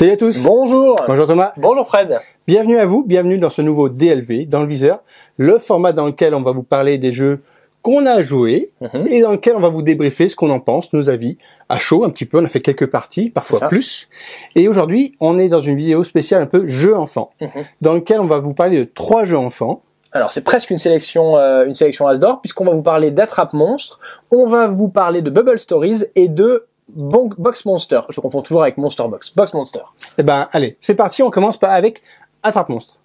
Salut à tous. Bonjour. Bonjour Thomas. Bonjour Fred. Bienvenue à vous, bienvenue dans ce nouveau DLV, dans le viseur, le format dans lequel on va vous parler des jeux qu'on a joués Mhm. et dans lequel on va vous débriefer ce qu'on en pense, nos avis, à chaud un petit peu, on a fait quelques parties, parfois plus. Et aujourd'hui, on est dans une vidéo spéciale un peu jeux enfants, Mhm. dans lequel on va vous parler de trois jeux enfants. Alors c'est presque une sélection, euh, une sélection Asdor puisqu'on va vous parler d'Attrape Monstre, on va vous parler de Bubble Stories et de Bon- Box Monster. Je confonds toujours avec Monster Box. Box Monster. Eh ben, allez, c'est parti, on commence avec Attrape Monstre.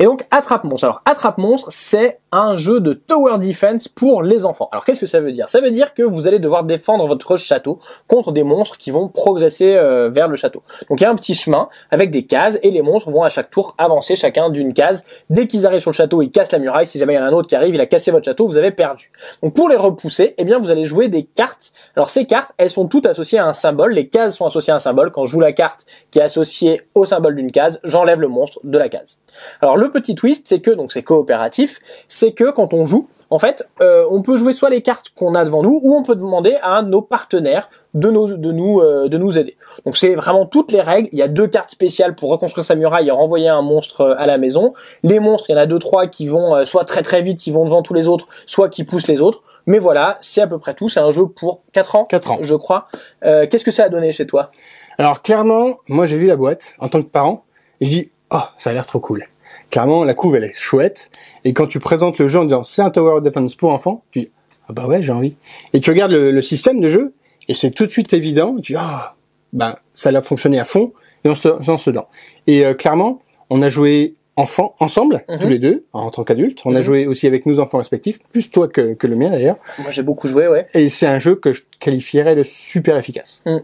Et donc Attrape Monstre. Alors Attrape Monstre, c'est un jeu de tower defense pour les enfants. Alors qu'est-ce que ça veut dire? Ça veut dire que vous allez devoir défendre votre château contre des monstres qui vont progresser euh, vers le château. Donc il y a un petit chemin avec des cases et les monstres vont à chaque tour avancer chacun d'une case. Dès qu'ils arrivent sur le château, ils cassent la muraille. Si jamais il y en a un autre qui arrive, il a cassé votre château, vous avez perdu. Donc pour les repousser, eh bien vous allez jouer des cartes. Alors ces cartes, elles sont toutes associées à un symbole. Les cases sont associées à un symbole. Quand je joue la carte qui est associée au symbole d'une case, j'enlève le monstre de la case. Alors le petit twist, c'est que donc c'est coopératif, c'est que quand on joue, en fait, euh, on peut jouer soit les cartes qu'on a devant nous, ou on peut demander à nos partenaires de nous de nous euh, de nous aider. Donc c'est vraiment toutes les règles. Il y a deux cartes spéciales pour reconstruire sa muraille et renvoyer un monstre euh, à la maison. Les monstres, il y en a deux trois qui vont euh, soit très très vite, qui vont devant tous les autres, soit qui poussent les autres. Mais voilà, c'est à peu près tout. C'est un jeu pour 4 ans, 4 ans. je crois. Qu'est-ce que ça a donné chez toi? Alors clairement, moi j'ai vu la boîte en tant que parent, et je dis oh ça a l'air trop cool. Clairement la couve elle est chouette et quand tu présentes le jeu en disant c'est un tower defense pour enfants, tu dis ah bah ouais j'ai envie. Et tu regardes le, le système de jeu et c'est tout de suite évident. Tu dis ah bah ça a fonctionner à fond et on se dedans. Et euh, clairement on a joué enfants ensemble Mhm. tous les deux en tant qu'adultes. On a Mhm. joué aussi avec nos enfants respectifs, plus toi que, que le mien d'ailleurs. Moi j'ai beaucoup joué, ouais. Et c'est un jeu que je qualifierais de super efficace. Mm.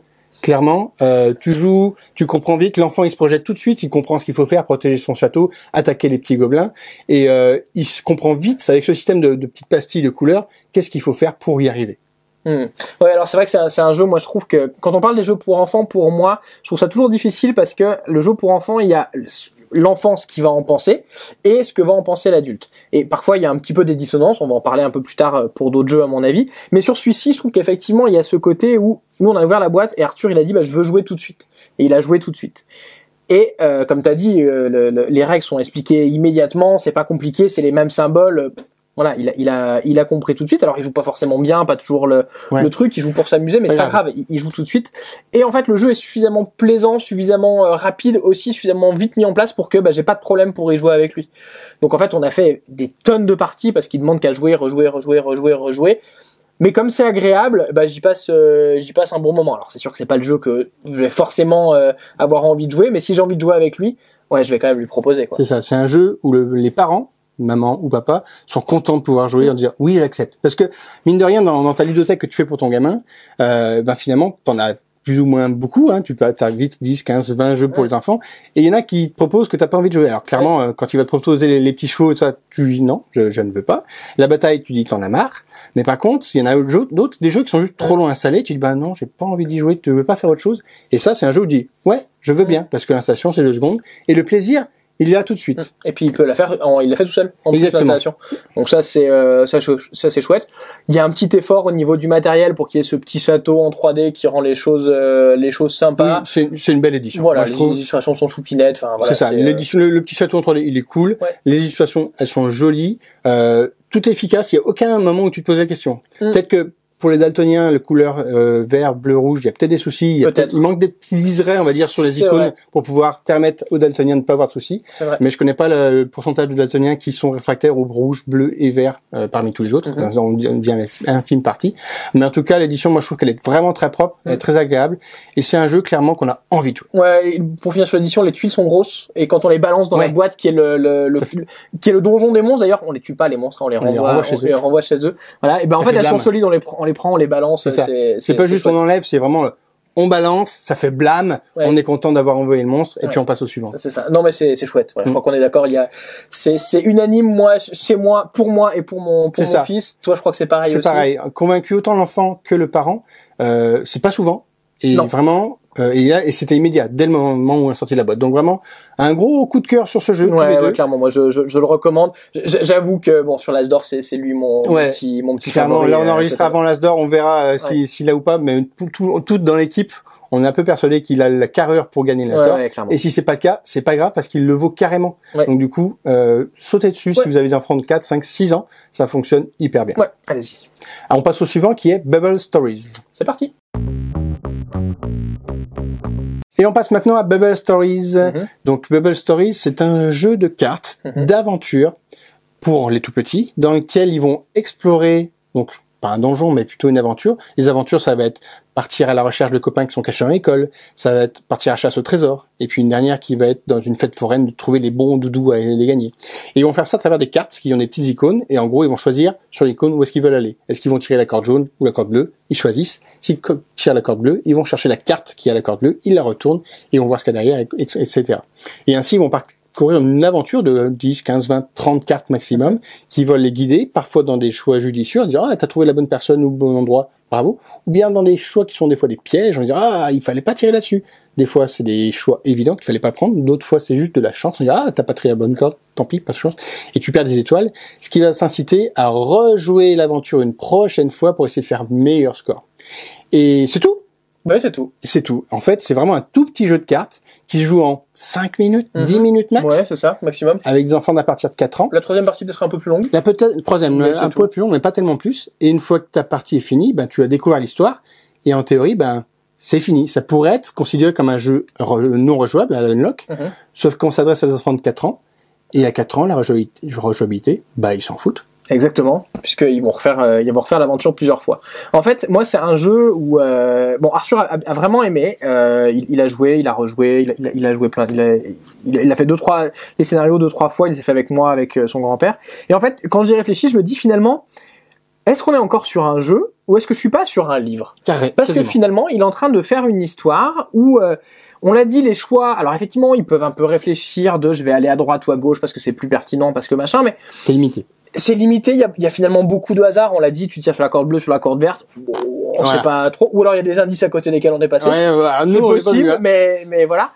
Clairement, euh, tu joues, tu comprends vite, l'enfant il se projette tout de suite, il comprend ce qu'il faut faire, protéger son château, attaquer les petits gobelins, et euh, il comprend vite, avec ce système de, petites pastilles de couleurs, qu'est-ce qu'il faut faire pour y arriver. Hmm. Ouais, alors c'est vrai que c'est un, c'est un jeu, moi je trouve que quand on parle des jeux pour enfants, pour moi, je trouve ça toujours difficile parce que le jeu pour enfants, il y a l'enfant ce qu'il va en penser et ce que va en penser l'adulte. Et parfois il y a un petit peu des dissonances, on va en parler un peu plus tard euh, pour d'autres jeux à mon avis, mais sur celui-ci, je trouve qu'effectivement il y a ce côté où nous on a ouvert la boîte et Arthur il a dit bah je veux jouer tout de suite et il a joué tout de suite. Et euh, comme tu as dit, euh, le- le- les règles sont expliquées immédiatement, c'est pas compliqué, c'est les mêmes symboles. Voilà, il a, il a, il a compris tout de suite. Alors, il joue pas forcément bien, pas toujours le, Ouais. le truc. Il joue pour s'amuser, mais c'est pas grave. Il, il joue tout de suite. Et en fait, le jeu est suffisamment plaisant, suffisamment euh, rapide, aussi suffisamment vite mis en place pour que bah, j'ai pas de problème pour y jouer avec lui. Donc en fait, on a fait des tonnes de parties parce qu'il demande qu'à jouer, rejouer, rejouer, rejouer, rejouer. Mais comme c'est agréable, bah, j'y passe, euh, j'y passe un bon moment. Alors c'est sûr que c'est pas le jeu que je vais forcément euh, avoir envie de jouer, mais si j'ai envie de jouer avec lui, ouais, je vais quand même lui proposer. C'est ça, c'est un jeu où le- les parents, maman ou papa, sont contents de pouvoir jouer en disant oui j'accepte. Parce que mine de rien, dans, dans ta ludothèque que tu fais pour ton gamin, euh, ben finalement t'en as plus ou moins beaucoup, hein, tu peux as vite 10, 15, 20 jeux pour Ouais. les enfants, et il y en a qui te proposent que t'as pas envie de jouer. Alors clairement, euh, quand il va te proposer les, les petits chevaux et tout ça, tu dis non, je, je ne veux pas. La bataille, tu dis que t'en as marre. Mais par contre, il y en a d'autres, des jeux qui sont juste trop loin installés, tu dis bah non, j'ai pas envie d'y jouer, tu veux pas faire autre chose. Et ça, c'est un jeu où tu dis ouais, je veux bien, parce que l'installation c'est deux secondes, et le plaisir, il est là tout de suite. Et puis il peut la faire, en- il l'a fait tout seul en plus Exactement. l'installation. Donc ça c'est euh, ça, ça c'est chouette. Il y a un petit effort au niveau du matériel pour qu'il y ait ce petit château en 3D qui rend les choses euh, les choses sympas. Oui, c'est une belle édition. Voilà, Moi, je les trouve. illustrations sont choupinettes. Enfin voilà, c'est ça. euh, L'édition, le, le petit château en 3D, il est cool. Ouais. Les illustrations, elles sont jolies. Euh, tout est efficace. Il y a aucun moment où tu te poses la question. Mm. Peut-être que pour les daltoniens, le couleur euh, vert, bleu, rouge, il y a peut-être des soucis. Il, Peut-être. il manque des petits liserés, on va dire, sur les icônes vrai. pour pouvoir permettre aux daltoniens de ne pas avoir de soucis. vrai. Mais je connais pas le, le pourcentage de daltoniens qui sont réfractaires au rouge, bleu et vert euh, parmi tous les autres. Mhm. On dit bien un film partie. Mais en tout cas, l'édition, moi, je trouve qu'elle est vraiment très propre, elle est Mhm. très agréable. Et c'est un jeu clairement qu'on a envie de jouer. Ouais, pour finir sur l'édition, les tuiles sont grosses et quand on les balance dans Ouais. la boîte qui est le, le, le- fait- qui est le donjon des monstres d'ailleurs, on les tue pas les monstres, on les On les renvoie, renvoie chez on eux. les renvoie chez eux. Voilà, et ben en fait, fait elles sont solides, on les prend, on les prend, on les balance. C'est ça. C'est C'est pas juste on enlève, c'est vraiment euh, on balance, ça fait blâme, Ouais. on est content d'avoir envoyé le monstre et Ouais. puis on passe au suivant. C'est ça. Non mais c'est c'est chouette. Voilà, Je Mm. crois qu'on est d'accord. Il y a c'est c'est unanime moi chez moi pour moi et pour mon pour C'est mon ça. fils. Toi je crois que c'est pareil C'est pareil, convaincu autant l'enfant que le parent, euh, c'est pas souvent et Non. vraiment euh, et, c'était immédiat dès le moment où on a sorti la boîte. Donc vraiment un gros coup de cœur sur ce jeu. tous les Ouais, deux. ouais, clairement, moi je, je, je le recommande. J'avoue que bon sur l'Asdor c'est c'est lui mon, mon Ouais. petit mon petit Clairement, favori, là on euh, enregistre avant l'Asdor, on verra euh, si- s'il a ou pas, mais tout, tout, tout dans l'équipe, on est un peu persuadé qu'il a la carrure pour gagner Ouais, l'Asdor. ouais. Et si c'est pas le cas, c'est pas grave parce qu'il le vaut carrément. Ouais. Donc du coup, euh, sautez dessus si vous avez des enfants de 4, 5, 6 ans, ça fonctionne hyper bien. Ouais, allez-y. Alors on passe au suivant qui est Bubble Stories. C'est parti. Et on passe maintenant à Bubble Stories. Mhm. Donc Bubble Stories, c'est un jeu de cartes, Mhm. d'aventure pour les tout petits, dans lequel ils vont explorer, donc pas un donjon, mais plutôt une aventure. Les aventures, ça va être partir à la recherche de copains qui sont cachés dans l'école, ça va être partir à la chasse au trésor, et puis une dernière qui va être dans une fête foraine de trouver les bons doudous à les gagner. Et ils vont faire ça à travers des cartes qui ont des petites icônes, et en gros, ils vont choisir sur l'icône où est-ce qu'ils veulent aller. Est-ce qu'ils vont tirer la corde jaune ou la corde bleue? Ils choisissent. S'ils tirent la corde bleue, ils vont chercher la carte qui a la corde bleue, ils la retournent, et ils vont voir ce qu'il y a derrière, et- et- etc. Et ainsi, ils vont parcourir une aventure de 10, 15, 20, 30 cartes maximum, qui vont les guider, parfois dans des choix judicieux, en disant, ah, t'as trouvé la bonne personne ou le bon endroit, bravo. Ou bien dans des choix qui sont des fois des pièges, en disant, ah, il fallait pas tirer là-dessus. Des fois, c'est des choix évidents qu'il fallait pas prendre. D'autres fois, c'est juste de la chance. On dit, ah, t'as pas tiré la bonne corde, tant pis, pas de chance. Et tu perds des étoiles. Ce qui va s'inciter à rejouer l'aventure une prochaine fois pour essayer de faire meilleur score. Et c'est tout. Ouais, c'est tout. C'est tout. En fait, c'est vraiment un tout petit jeu de cartes qui se joue en 5 minutes, Mhm. 10 minutes max, Ouais, c'est ça, maximum. avec des enfants d'à partir de 4 ans. La troisième partie peut-être un peu plus longue. La peut-être troisième, Mais un peu plus long, mais pas tellement plus. Et une fois que ta partie est finie, ben tu as découvert l'histoire. Et en théorie, ben c'est fini. Ça pourrait être considéré comme un jeu re- non rejouable à la unlock, Mhm. sauf qu'on s'adresse à des enfants de 4 ans. Et à 4 ans, la rejouabilité, rejouabilité, bah ils s'en foutent. Exactement, puisqu'ils vont refaire, euh, ils vont refaire l'aventure plusieurs fois. En fait, moi, c'est un jeu où, euh, bon, Arthur a, a vraiment aimé. Euh, il, il a joué, il a rejoué, il a, il joué plein, il a, il a, fait deux trois les scénarios deux trois fois. Il les a fait avec moi, avec euh, son grand-père. Et en fait, quand j'y réfléchis, je me dis finalement, est-ce qu'on est encore sur un jeu ou est-ce que je suis pas sur un livre? Carré. Parce que finalement, il est en train de faire une histoire où euh, on l'a dit, les choix. Alors effectivement, ils peuvent un peu réfléchir de je vais aller à droite ou à gauche parce que c'est plus pertinent, parce que machin. Mais c'est limité. C'est limité. Il y a, il y a finalement beaucoup de hasard. On l'a dit, tu tires sur la corde bleue, sur la corde verte. Bon, on Voilà. sait pas trop. Ou alors il y a des indices à côté desquels on est passé. Ouais, voilà, c'est pas possible, hein. mais mais voilà.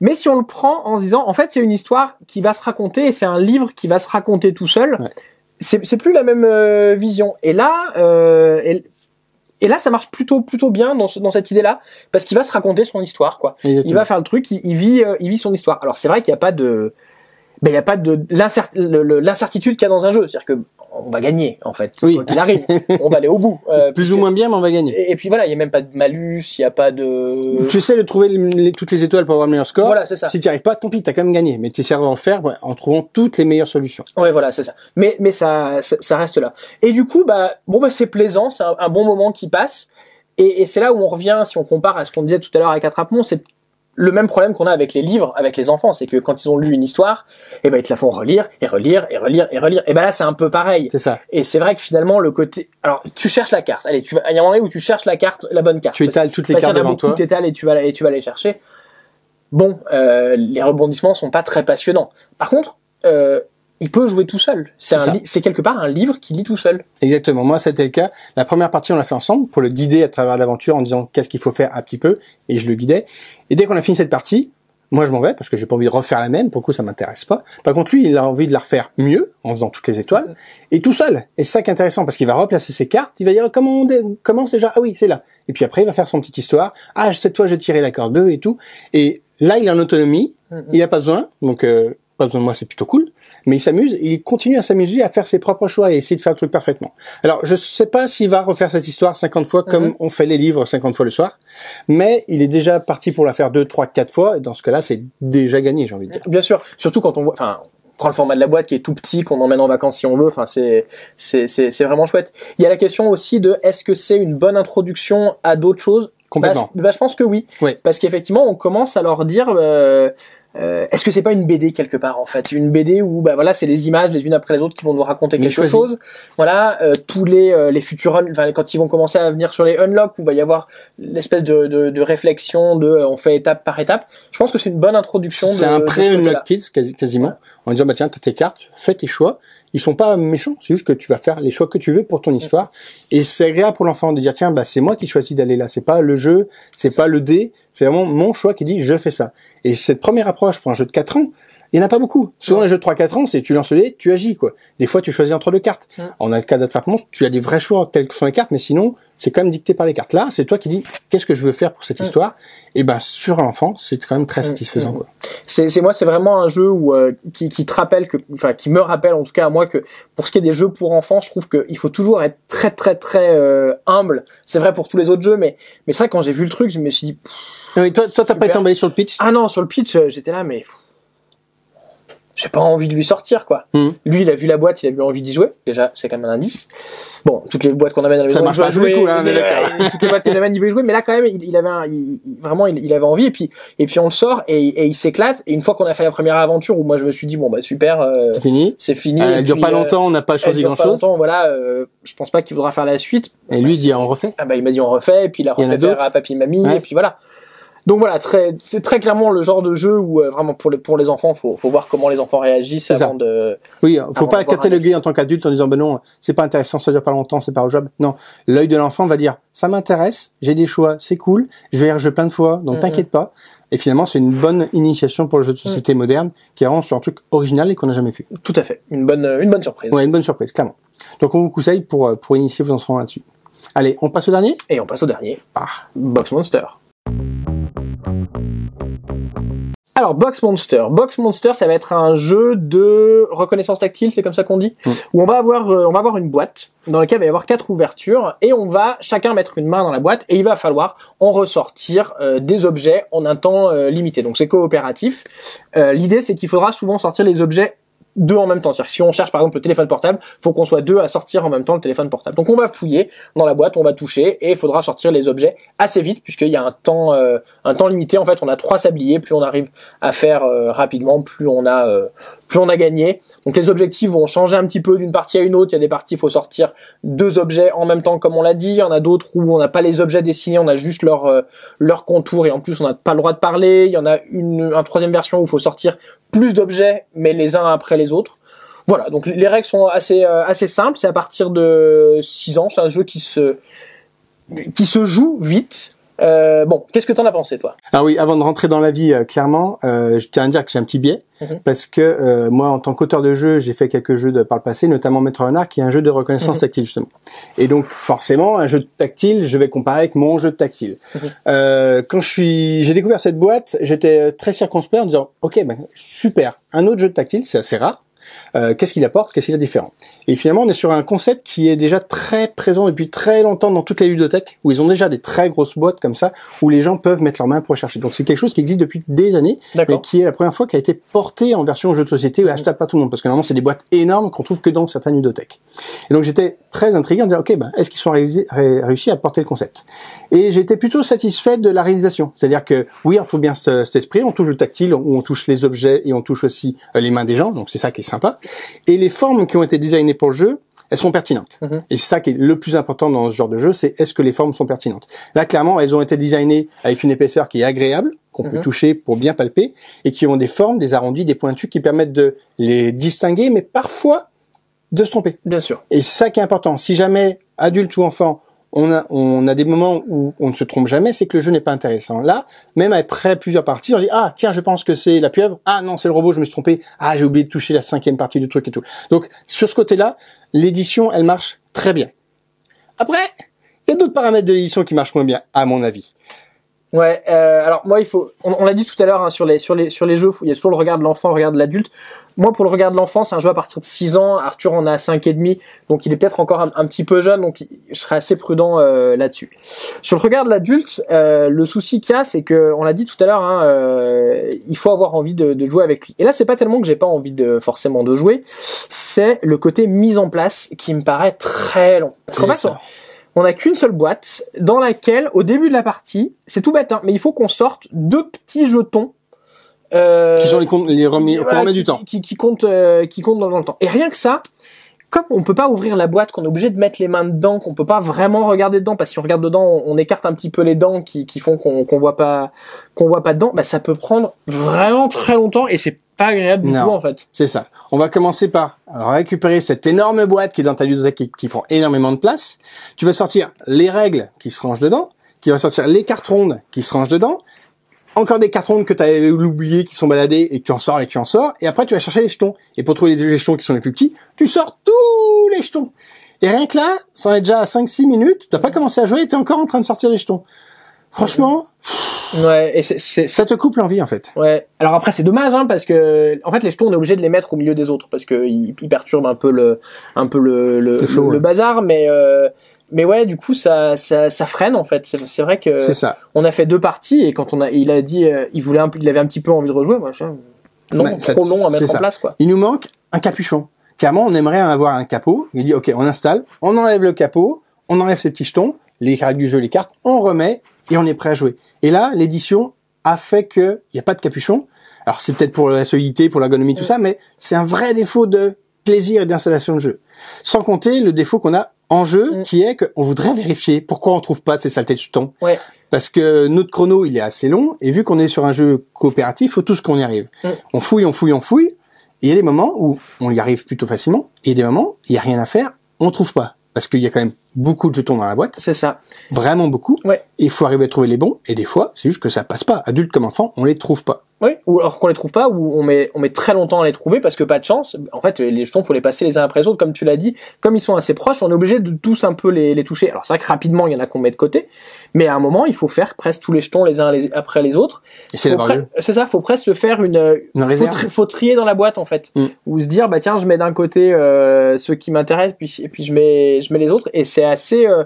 Mais si on le prend en se disant, en fait, c'est une histoire qui va se raconter et c'est un livre qui va se raconter tout seul. Ouais. C'est plus la même euh, vision. Et là, euh, et, et là, ça marche plutôt plutôt bien dans, ce- dans cette idée-là parce qu'il va se raconter son histoire, quoi. Il va faire le truc, il, il vit, euh, il vit son histoire. Alors c'est vrai qu'il n'y a pas de, ben il y a pas de l'incertitude qu'il y a dans un jeu, c'est-à-dire que on va gagner en fait, Oui. qu'il arrive, on va aller au bout. euh, Plus ou moins bien, mais on va gagner. Et, et puis voilà, il y a même pas de malus, il y a pas de. Tu essaies de trouver les- les- toutes les étoiles pour avoir le meilleur score. Voilà, c'est ça. Si tu arrives pas, tant pis, t'as quand même gagné. Mais tu essaies d'en faire ouais, en trouvant toutes les meilleures solutions. Ouais, voilà, c'est ça. Mais mais ça, ça ça reste là. Et du coup, bah bon bah c'est plaisant, c'est un, un bon moment qui passe. Et, et c'est là où on revient, si on compare à ce qu'on disait tout à l'heure avec Attrapemont, c'est le même problème qu'on a avec les livres, avec les enfants, c'est que quand ils ont lu une histoire, eh ben ils te la font relire et relire et relire et relire. Et ben là c'est un peu pareil. C'est ça. Et c'est vrai que finalement le côté, alors tu cherches la carte. Allez, tu vas, il y a un moment où tu cherches la carte, la bonne carte. Tu étales toutes les cartes devant toi. t'étales et tu vas et tu vas les chercher. Bon, euh, les rebondissements sont pas très passionnants. Par contre, euh, il peut jouer tout seul. C'est quelque part un livre qui lit tout seul. Exactement. Moi, c'était le cas. La première partie, on l'a fait ensemble pour le guider à travers l'aventure en disant qu'est-ce qu'il faut faire un petit peu, et je le guidais. Et dès qu'on a fini cette partie, moi, je m'en vais parce que j'ai pas envie de refaire la même. Pour le coup, ça m'intéresse pas. Par contre, lui, il a envie de la refaire mieux en faisant toutes les étoiles et tout seul. Et c'est ça qui est intéressant parce qu'il va replacer ses cartes. Il va dire comment on dé- commence déjà. Ah oui, c'est là. Et puis après, il va faire son petite histoire. Ah, cette fois, j'ai tiré la corde 2 et tout. Et là, il est en autonomie. Il a pas besoin. Donc, euh, pas besoin de moi, c'est plutôt cool. Mais il s'amuse et il continue à s'amuser à faire ses propres choix et essayer de faire le truc parfaitement. Alors, je sais pas s'il va refaire cette histoire 50 fois comme on fait les livres 50 fois le soir, mais il est déjà parti pour la faire 2, 3, 4 fois. Et dans ce cas-là, c'est déjà gagné, j'ai envie de dire. Bien sûr, surtout quand on voit, enfin, on prend le format de la boîte qui est tout petit, qu'on emmène en vacances si on veut. Enfin, c'est c'est c'est vraiment chouette. Il y a la question aussi de est-ce que c'est une bonne introduction à d'autres choses? Complètement. Bah, bah, je pense que oui. Oui. Parce qu'effectivement, on commence à leur dire. euh, euh, est-ce que c'est pas une BD quelque part en fait, une BD où bah voilà c'est les images les unes après les autres qui vont nous raconter quelque chose. Voilà, euh, tous les euh, les futurs, enfin quand ils vont commencer à venir sur les unlocks où va y avoir l'espèce de, de, de réflexion de euh, on fait étape par étape. Je pense que c'est une bonne introduction. C'est un pré-unlock côté-là. kids quasi- quasiment. En disant bah tiens t'as tes cartes, fais tes choix. Ils sont pas méchants, c'est juste que tu vas faire les choix que tu veux pour ton histoire. Et c'est agréable pour l'enfant de dire tiens bah c'est moi qui choisis d'aller là. C'est pas le jeu, c'est pas le dé, c'est vraiment mon choix qui dit je fais ça. Et cette première approche pour un jeu de 4 ans, il y en a pas beaucoup. Souvent les jeux de 3-4 ans, c'est tu lances le dé, tu agis quoi. Des fois tu choisis entre deux cartes. Mm. En un cas d'attrape monstre, tu as des vrais choix tels que sont les cartes, mais sinon c'est quand même dicté par les cartes. Là, c'est toi qui dis qu'est-ce que je veux faire pour cette Mm. histoire? Et ben sur l'enfant, c'est quand même très satisfaisant mm. quoi. C'est c'est moi c'est vraiment un jeu où euh, qui qui te rappelle que enfin qui me rappelle en tout cas à moi que pour ce qui est des jeux pour enfants, je trouve qu'il faut toujours être très très très euh, humble. C'est vrai pour tous les autres jeux mais mais c'est vrai quand j'ai vu le truc, je me suis dit pff, Oui, toi, toi, t'as pas été emballé sur le pitch? Ah non, sur le pitch, euh, j'étais là mais pff, j'ai pas envie de lui sortir quoi. Mhm. Lui, il a vu la boîte, il a eu envie d'y jouer. Déjà, c'est quand même un indice. Bon, toutes les boîtes qu'on la Ça marche pas à tous les jouait, coups, hein, il- toutes les boîtes que j'avais, il veut y jouer, mais là quand même, il, il avait un, il- vraiment, il, avait envie et puis et puis on le sort et, et il s'éclate. Et une fois qu'on a fait la première aventure, où moi je me suis dit bon bah super, euh, C'est fini. c'est fini. Euh, elle dure puis, pas euh, longtemps, on n'a pas choisi grand chose. longtemps, voilà, euh, je pense pas qu'il voudra faire la suite. Et lui il dit on refait. Ah bah il m'a dit on refait et puis il a refait à papy mamie Ouais. et puis voilà. Donc voilà, très c'est très clairement le genre de jeu où euh, vraiment pour les pour les enfants, faut faut voir comment les enfants réagissent avant de Oui, faut Avant pas cataloguer en tant qu'adulte en disant ben non, c'est pas intéressant, ça dure pas longtemps, c'est pas rejouable. Non, l'œil de l'enfant va dire ça m'intéresse, j'ai des choix, c'est cool, je vais y rejouer plein de fois, donc Mhm. t'inquiète pas. Et finalement, c'est une bonne initiation pour le jeu de société moderne qui est vraiment sur un truc original et qu'on n'a jamais fait. tout à fait une bonne une bonne surprise. Ouais, une bonne surprise, clairement. Donc on vous conseille pour euh, pour initier vos enfants là-dessus. Allez, on passe au dernier? Et on passe au dernier, Ah. Box Monster. Alors Box Monster, Box Monster, ça va être un jeu de reconnaissance tactile, c'est comme ça qu'on dit, Mm. où on va avoir euh, on va avoir une boîte dans laquelle il va y avoir quatre ouvertures et on va chacun mettre une main dans la boîte et il va falloir en ressortir euh, des objets en un temps euh, limité. Donc c'est coopératif. Euh, L'idée c'est qu'il faudra souvent sortir les objets deux en même temps. C'est-à-dire si on cherche par exemple le téléphone portable, faut qu'on soit deux à sortir en même temps le téléphone portable. Donc on va fouiller dans la boîte, on va toucher et il faudra sortir les objets assez vite puisqu'il y a un temps euh, un temps limité. En fait, on a trois sabliers, plus on arrive à faire euh, rapidement, plus on a euh, plus on a gagné. Donc les objectifs vont changer un petit peu d'une partie à une autre. Il y a des parties, il faut sortir deux objets en même temps, comme on l'a dit. Il y en a d'autres où on n'a pas les objets dessinés, on a juste leur euh, leur contour et en plus on n'a pas le droit de parler. Il y en a une, une troisième version où il faut sortir plus d'objets, mais les uns après les autres. Voilà, donc les règles sont assez euh, assez simples. C'est à partir de 6 ans. C'est un jeu qui se qui se joue vite. Euh, bon, qu'est-ce que t'en as pensé toi? Ah oui, avant de rentrer dans la vie, euh, clairement, euh, je tiens à dire que j'ai un petit biais Mhm. parce que euh, moi, en tant qu'auteur de jeu, j'ai fait quelques jeux de, par le passé, notamment Maître Renard, qui est un jeu de reconnaissance Mhm. tactile justement. Et donc, forcément, un jeu de tactile, je vais comparer avec mon jeu de tactile. Mhm. Euh, quand je suis, j'ai découvert cette boîte, j'étais très circonspect en disant, ok, ben super, un autre jeu de tactile, c'est assez rare. Euh, qu'est-ce qu'il apporte, qu'est-ce qu'il a de différent? Et finalement, on est sur un concept qui est déjà très présent depuis très longtemps dans toutes les ludothèques, où ils ont déjà des très grosses boîtes comme ça, où les gens peuvent mettre leurs mains pour rechercher. Donc c'est quelque chose qui existe depuis des années, mais qui est la première fois qui a été porté en version jeu de société ou achetable par tout le monde, parce que normalement c'est des boîtes énormes qu'on trouve que dans certaines ludothèques. Et donc j'étais très intrigué en disant, ok, ben, est-ce qu'ils sont réussi, ré- réussi à porter le concept? Et j'étais plutôt satisfait de la réalisation, c'est-à-dire que oui, on trouve bien ce- cet esprit, on touche le tactile, où on touche les objets et on touche aussi euh, les mains des gens, donc c'est ça qui est sympa. Et les formes qui ont été designées pour le jeu, elles sont pertinentes. Mhm. Et c'est ça qui est le plus important dans ce genre de jeu, c'est est-ce que les formes sont pertinentes. Là, clairement, elles ont été designées avec une épaisseur qui est agréable, qu'on peut Mhm. toucher pour bien palper, et qui ont des formes, des arrondis, des pointus qui permettent de les distinguer, mais parfois de se tromper. Bien sûr. Et c'est ça qui est important. Si jamais, adulte ou enfant, on a, des moments où on ne se trompe jamais, c'est que le jeu n'est pas intéressant. Là, même après plusieurs parties, on dit, ah, tiens, je pense que c'est la pieuvre. Ah, non, c'est le robot, je me suis trompé. Ah, j'ai oublié de toucher la cinquième partie du truc et tout. Donc, sur ce côté-là, l'édition, elle marche très bien. Après, il y a d'autres paramètres de l'édition qui marchent moins bien, à mon avis. Ouais. Euh, alors moi, il faut. On, on l'a dit tout à l'heure hein, sur les sur les sur les jeux. Il y a toujours le regard de l'enfant, le regard de l'adulte. Moi, pour le regard de l'enfant, c'est un jeu à partir de 6 ans. Arthur en a cinq et demi, donc il est peut-être encore un, un petit peu jeune, donc je serais assez prudent euh, là-dessus. Sur le regard de l'adulte, euh, le souci qu'il y a, c'est que on l'a dit tout à l'heure, hein, euh, il faut avoir envie de, de jouer avec lui. Et là, c'est pas tellement que j'ai pas envie de forcément de jouer, c'est le côté mise en place qui me paraît très long. Parce qu'en fait. On n'a qu'une seule boîte dans laquelle, au début de la partie, c'est tout bête, hein, mais il faut qu'on sorte deux petits jetons euh, Qui sont les, comptes- les remis, voilà, qui, du temps. qui, qui compte, euh, qui compte dans, dans le temps. Et rien que ça, comme on peut pas ouvrir la boîte, qu'on est obligé de mettre les mains dedans, qu'on peut pas vraiment regarder dedans, parce que si on regarde dedans, on, on écarte un petit peu les dents qui, qui font qu'on qu'on voit pas, qu'on voit pas dedans, bah ça peut prendre vraiment très longtemps et c'est pas agréable du Non. tout en fait. C'est ça. On va commencer par récupérer cette énorme boîte qui est dans ta ludothèque qui, qui prend énormément de place. Tu vas sortir les règles qui se rangent dedans, qui va sortir les cartes rondes qui se rangent dedans, encore des cartes rondes que tu avais oubliées qui sont baladées et que tu en sors et que tu en sors, et après tu vas chercher les jetons. Et pour trouver les jetons qui sont les plus petits, tu sors tous les jetons. Et rien que là, ça en est déjà à 5-6 minutes, t'as pas commencé à jouer et t'es encore en train de sortir les jetons. Franchement, Ouais, et c'est- c'est ça te coupe l'envie en fait. Ouais. Alors après c'est dommage hein, parce que en fait les jetons on est obligé de les mettre au milieu des autres parce que ils, ils perturbent un peu le un peu le le, Le flow, le- le ouais. bazar mais euh, mais ouais du coup ça ça, ça freine en fait. C'est vrai que C'est ça. on a fait deux parties et quand on a il a dit euh, il voulait un, il avait un petit peu envie de rejouer moi je- non Ouais, ça- trop long à mettre en ça. place quoi. Il nous manque un capuchon. Clairement, on aimerait avoir un capot. Il dit, OK, on installe, on enlève le capot, on enlève ses petits jetons, les règles du jeu, les cartes, on remet et on est prêt à jouer. Et là, l'édition a fait que il n'y a pas de capuchon. Alors, c'est peut-être pour la solidité, pour l'ergonomie, tout ça, mais c'est un vrai défaut de plaisir et d'installation de jeu. Sans compter le défaut qu'on a en jeu, Mm. qui est qu'on voudrait vérifier pourquoi on trouve pas ces saletés de jetons. Ouais. Parce que notre chrono, il est assez long, et vu qu'on est sur un jeu coopératif, faut tous qu'on y arrive. Mm. On fouille, on fouille, on fouille, et il y a des moments où on y arrive plutôt facilement, et des moments, il y a rien à faire, on trouve pas. Parce qu'il y a quand même beaucoup de jetons dans la boîte, C'est ça. vraiment beaucoup, Ouais. et il faut arriver à trouver les bons, et des fois, c'est juste que ça passe pas. Adultes comme enfants, on les trouve pas. Oui, ou alors qu'on les trouve pas, ou on met, on met très longtemps à les trouver parce que pas de chance. En fait, les jetons, faut les passer les uns après les autres, comme tu l'as dit. Comme ils sont assez proches, on est obligé de tous un peu les, les toucher. Alors c'est vrai que rapidement, il y en a qu'on met de côté, mais à un moment, il faut faire presque tous les jetons les uns les- après les autres. Et c'est C'est ça, faut presque faire une, Une faut, réserve. tri- faut trier dans la boîte en fait, Mm. ou se dire bah tiens, je mets d'un côté euh, ceux qui m'intéressent, puis et puis je mets, je mets les autres, et c'est assez. euh,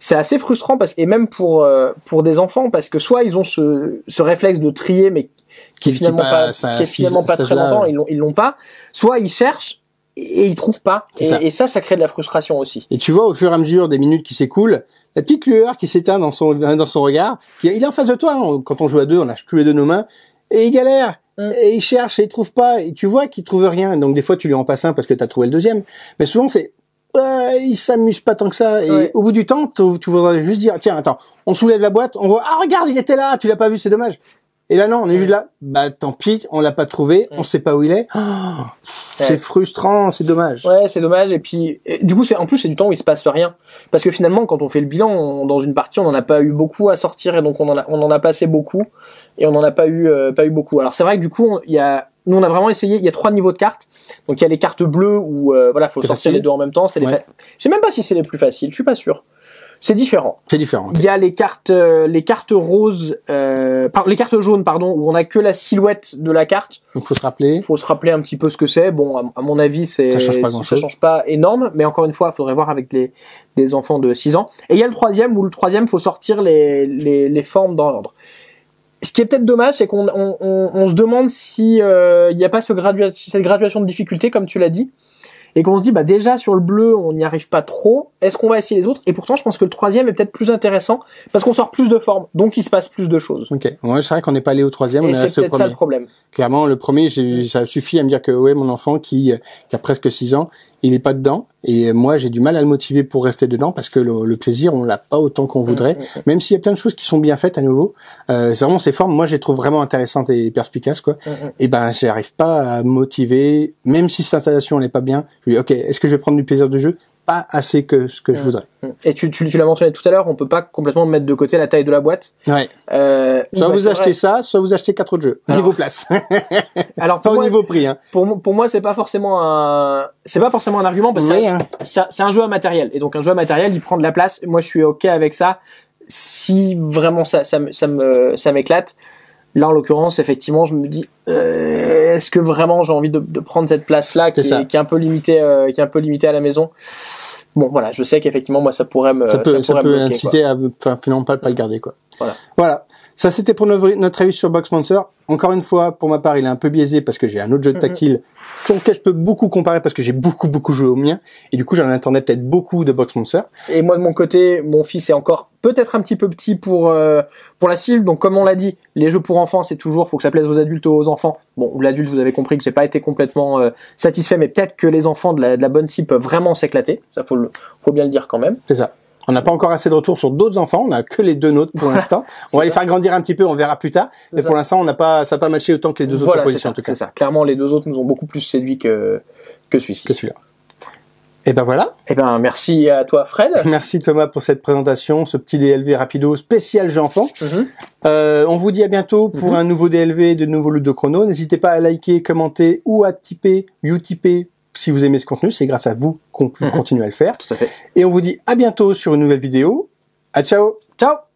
c'est assez frustrant parce et même pour euh, pour des enfants parce que soit ils ont ce, ce réflexe de trier mais qui est Qui- qui finalement pas, qui est finalement pas très longtemps ils l'ont ils l'ont pas soit ils cherchent et ils trouvent pas et ça. et ça ça crée de la frustration aussi Et tu vois, au fur et à mesure des minutes qui s'écoulent, la petite lueur qui s'éteint dans son, dans son regard, qui, il est en face de toi, hein. quand on joue à deux, on lâche tous les deux nos mains, et il galère, Mm. et il cherche, et il trouve pas, et tu vois qu'il trouve rien. Donc des fois, tu lui en passes un parce que tu as trouvé le deuxième. Mais souvent, c'est, euh, il s'amuse pas tant que ça. Et Ouais. au bout du temps, tu, tu voudrais juste dire, tiens, attends, on soulève la boîte, on voit, ah, regarde, il était là, tu l'as pas vu, c'est dommage. Et là, non, on est juste là. Bah, tant pis, on l'a pas trouvé, on sait pas où il est. Oh, c'est Ouais. frustrant, c'est dommage. ouais c'est dommage et puis et du coup c'est en plus c'est du temps où il se passe rien parce que finalement quand on fait le bilan on- dans une partie on en a pas eu beaucoup à sortir et donc on en a on en a passé beaucoup et on en a pas eu euh, pas eu beaucoup alors c'est vrai que du coup il y a nous on a vraiment essayé il y a trois niveaux de cartes donc il y a les cartes bleues où euh, voilà faut sortir facile. les deux en même temps c'est les fa- je sais même pas si c'est les plus faciles je suis pas sûr c'est différent C'est différent. Il y a les cartes, euh, les cartes roses, euh, par- les cartes jaunes, pardon, où on a que la silhouette de la carte. Donc, faut se rappeler. Il faut se rappeler un petit peu ce que c'est. Bon, à, à mon avis, c'est Ça change pas grand-chose. change pas énorme, mais encore une fois, il faudrait voir avec les des enfants de 6 ans. Et il y a le troisième où le troisième, faut sortir les les, les formes dans l'ordre. Ce qui est peut-être dommage, c'est qu'on on, on, on se demande si euh, il n'y a pas ce gradua- cette graduation de difficulté, comme tu l'as dit, et qu'on se dit bah déjà sur le bleu on n'y arrive pas trop. Est-ce qu'on va essayer les autres? Et pourtant, je pense que le troisième est peut-être plus intéressant parce qu'on sort plus de formes, donc il se passe plus de choses. Ok. Moi, c'est vrai qu'on n'est pas allé au troisième, on Et est c'est resté au peut-être ça le problème. Clairement, le premier, j'ai- ça suffit à me dire que ouais, mon enfant qui, qui a presque 6 ans, il est pas dedans. Et moi, j'ai du mal à le motiver pour rester dedans parce que le, le plaisir, on l'a pas autant qu'on voudrait. Mm, mm, Même s'il y a plein de choses qui sont bien faites à nouveau, euh, c'est vraiment ces formes. Moi, je les trouve vraiment intéressantes et perspicaces, quoi. mm, mm. Et ben, j'arrive pas à motiver, même si cette installation n'est pas bien. Je lui dis, ok, est-ce que je vais prendre du plaisir de jeu? Pas assez que ce que je Mm. voudrais. Et tu, tu, tu l'as mentionné tout à l'heure, on peut pas complètement mettre de côté la taille de la boîte. Ouais. Euh, Soit vous achetez vrai. ça, soit vous achetez quatre autres jeux. Alors- niveau place, Alors pas pour au moi, niveau prix. Hein. pour, moi- pour moi, c'est pas forcément un, c'est pas forcément un argument parce que Oui, hein. c'est un- jeu à matériel. Et donc un jeu à matériel, il prend de la place. Moi, je suis ok avec ça. Si vraiment ça, ça, ça me, ça m'éclate. Là, en l'occurrence, effectivement, je me dis, euh, est-ce que vraiment j'ai envie de, de prendre cette place-là qui, est- qui est un peu limitée, euh, qui est un peu limitée à la maison? Bon, voilà, je sais qu'effectivement, moi, ça pourrait me, ça peut, ça pourrait me peut bloquer, quoi. inciter à, enfin, finalement pas, pas le garder, quoi. Voilà. Voilà. Ça, c'était pour notre avis sur Box Monster. Encore une fois, pour ma part, il est un peu biaisé parce que j'ai un autre jeu de Mhm. tactile sur lequel je peux beaucoup comparer parce que j'ai beaucoup, beaucoup joué au mien. Et du coup, j'en attendais peut-être beaucoup de Box Monster. Et moi de mon côté, mon fils est encore peut-être un petit peu petit pour euh, pour la cible. Donc comme on l'a dit, les jeux pour enfants, c'est toujours faut que ça plaise aux adultes ou aux enfants. Bon, l'adulte, vous avez compris que j'ai pas été complètement euh, satisfait, mais peut-être que les enfants de la, de la bonne cible peuvent vraiment s'éclater. Ça faut le, faut bien le dire quand même. C'est ça. On n'a pas encore assez de retours sur d'autres enfants. On a que les deux nôtres pour l'instant. C'est on va les faire grandir un petit peu. On verra plus tard. C'est Mais ça. pour l'instant, on n'a pas, ça n'a pas matché autant que les deux autres voilà, c'est propositions en tout c'est cas. ça. Clairement, les deux autres nous ont beaucoup plus séduit que que celui-ci. Que celui-là. Et ben voilà. Eh ben, merci à toi, Fred. Merci Thomas pour cette présentation, ce petit DLV rapido spécial jeu enfant. Mhm. Euh, on vous dit à bientôt pour Mhm. un nouveau DLV de nouveaux loot de chrono. N'hésitez pas à liker, commenter ou à tiper, utiper si vous aimez ce contenu. C'est grâce à vous qu'on peut Mhm. continuer à le faire. Tout à fait. Et on vous dit à bientôt sur une nouvelle vidéo. À ciao Ciao